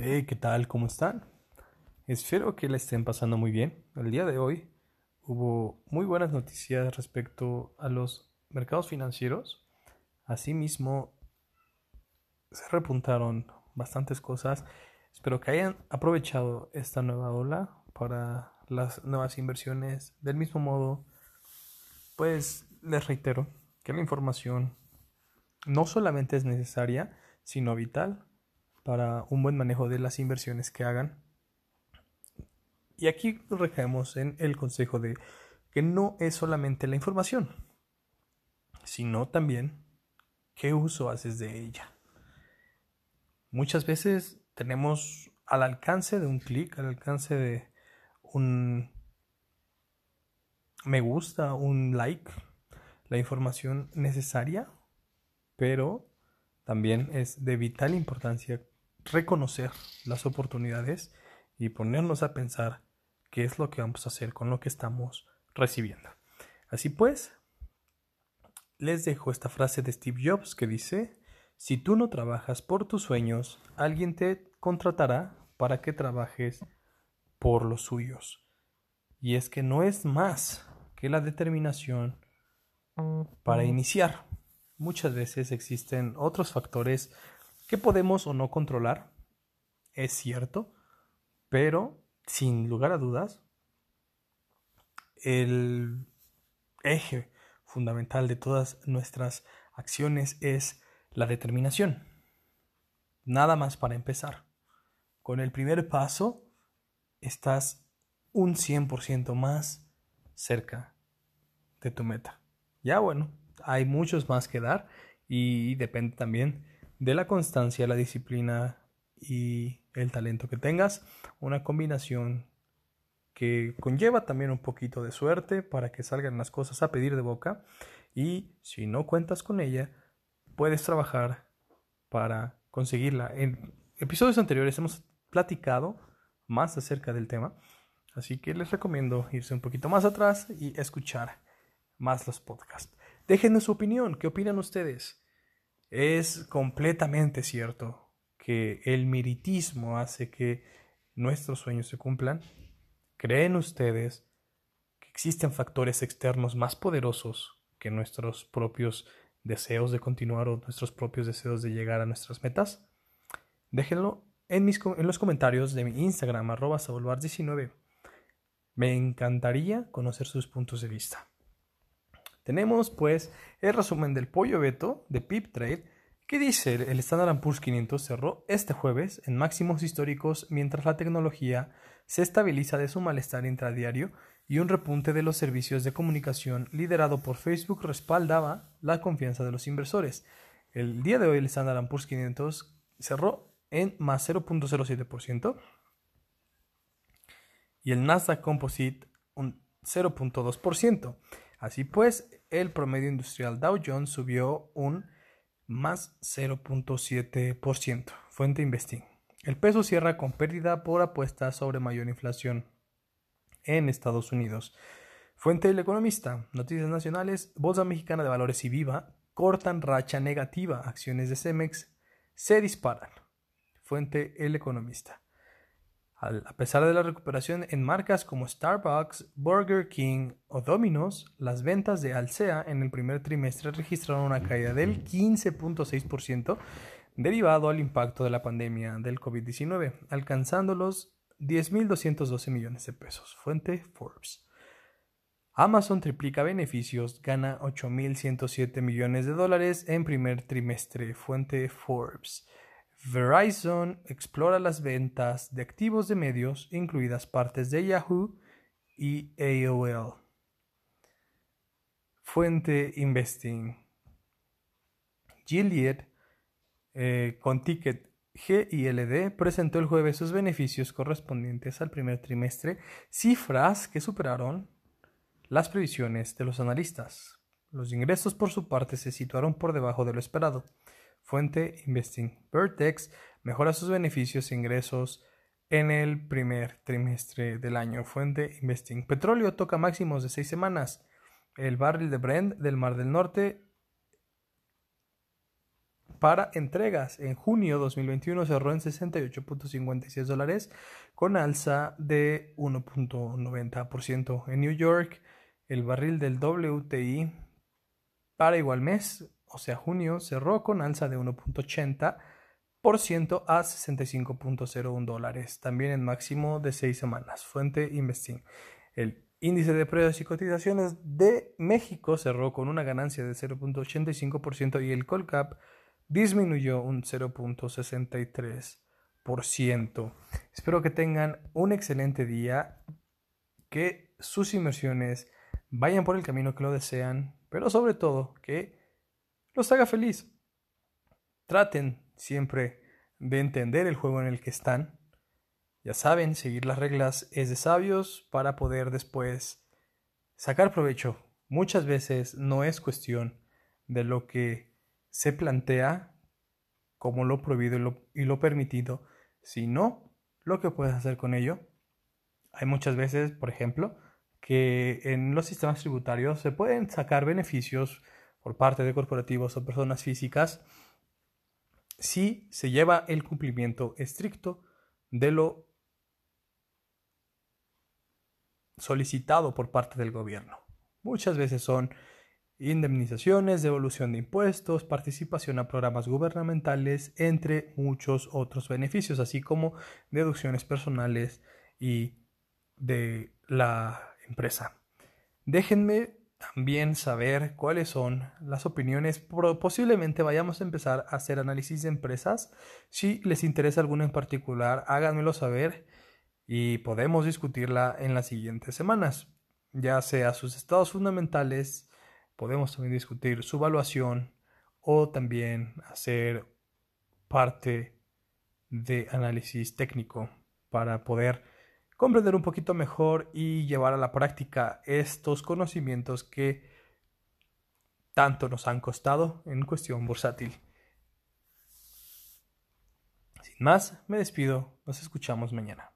Hey, ¿qué tal? ¿Cómo están? Espero que la estén pasando muy bien. El día de hoy hubo muy buenas noticias respecto a los mercados financieros. Asimismo, se repuntaron bastantes cosas. Espero que hayan aprovechado esta nueva ola para las nuevas inversiones. Del mismo modo, pues les reitero que la información no solamente es necesaria, sino vital para un buen manejo de las inversiones que hagan. Y aquí recaemos en el consejo de que no es solamente la información, sino también qué uso haces de ella. Muchas veces tenemos al alcance de un clic, al alcance de un me gusta, un like, la información necesaria, pero también es de vital importancia reconocer las oportunidades y ponernos a pensar qué es lo que vamos a hacer con lo que estamos recibiendo. Así pues, les dejo esta frase de Steve Jobs que dice, si tú no trabajas por tus sueños, alguien te contratará para que trabajes por los suyos. Y es que no es más que la determinación para iniciar. Muchas veces existen otros factores que podemos o no controlar, es cierto, pero sin lugar a dudas, el eje fundamental de todas nuestras acciones es la determinación. Nada más para empezar. Con el primer paso estás un 100% más cerca de tu meta. Ya bueno, hay muchos más que dar y depende también de la constancia, la disciplina y el talento que tengas. Una combinación que conlleva también un poquito de suerte para que salgan las cosas a pedir de boca. Y si no cuentas con ella, puedes trabajar para conseguirla. En episodios anteriores hemos platicado más acerca del tema. Así que les recomiendo irse un poquito más atrás y escuchar más los podcasts. Déjenos su opinión. ¿Qué opinan ustedes? Es completamente cierto que el meritismo hace que nuestros sueños se cumplan. ¿Creen ustedes que existen factores externos más poderosos que nuestros propios deseos de continuar o nuestros propios deseos de llegar a nuestras metas? Déjenlo en, mis, en los comentarios de mi Instagram, arroba 19 Me encantaría conocer sus puntos de vista. Tenemos pues el resumen del pollo Beto de Pip Trade que dice el Standard Poor's 500 cerró este jueves en máximos históricos mientras la tecnología se estabiliza de su malestar intradiario y un repunte de los servicios de comunicación liderado por Facebook respaldaba la confianza de los inversores. El día de hoy el Standard Poor's 500 cerró en más 0.07% y el Nasdaq Composite un 0.2%. Así pues, el promedio industrial Dow Jones subió un más 0.7%. Fuente Investing. El peso cierra con pérdida por apuestas sobre mayor inflación en Estados Unidos. Fuente El Economista. Noticias nacionales. Bolsa Mexicana de Valores y Viva cortan racha negativa. Acciones de Cemex se disparan. Fuente El Economista. A pesar de la recuperación en marcas como Starbucks, Burger King o Domino's, las ventas de Alsea en el primer trimestre registraron una caída del 15.6% derivado al impacto de la pandemia del COVID-19, alcanzando los 10.212 millones de pesos. Fuente Forbes. Amazon triplica beneficios, gana 8.107 millones de dólares en primer trimestre. Fuente Forbes. Verizon explora las ventas de activos de medios, incluidas partes de Yahoo y AOL. Fuente Investing. Gilead, eh, con ticket GILD, presentó el jueves sus beneficios correspondientes al primer trimestre, cifras que superaron las previsiones de los analistas. Los ingresos por su parte se situaron por debajo de lo esperado. Fuente Investing. Vertex mejora sus beneficios e ingresos en el primer trimestre del año. Fuente Investing. Petróleo toca máximos de seis semanas. El barril de Brent del Mar del Norte para entregas. En junio 2021 cerró en 68.56 dólares con alza de 1.90%. En New York, el barril del WTI para igual mes, o sea junio, cerró con alza de 1.80% a 65.01 dólares, también en máximo de 6 semanas. Fuente Investing. El índice de precios y cotizaciones de México cerró con una ganancia de 0.85% y el Colcap disminuyó un 0.63%. Espero que tengan un excelente día, que sus inversiones vayan por el camino que lo desean, pero sobre todo que los haga feliz. Traten siempre de entender el juego en el que están. Ya saben, seguir las reglas es de sabios para poder después sacar provecho. Muchas veces no es cuestión de lo que se plantea como lo prohibido y lo, permitido, sino lo que puedes hacer con ello. Hay muchas veces, por ejemplo, que en los sistemas tributarios se pueden sacar beneficios por parte de corporativos o personas físicas si se lleva el cumplimiento estricto de lo solicitado por parte del gobierno. Muchas veces son indemnizaciones, devolución de impuestos, participación a programas gubernamentales, entre muchos otros beneficios, así como deducciones personales y de la empresa. Déjenme también saber cuáles son las opiniones. Posiblemente vayamos a empezar a hacer análisis de empresas. Si les interesa alguna en particular, háganmelo saber y podemos discutirla en las siguientes semanas, ya sea sus estados fundamentales, podemos también discutir su evaluación o también hacer parte de análisis técnico para poder comprender un poquito mejor y llevar a la práctica estos conocimientos que tanto nos han costado en cuestión bursátil. Sin más, me despido, nos escuchamos mañana.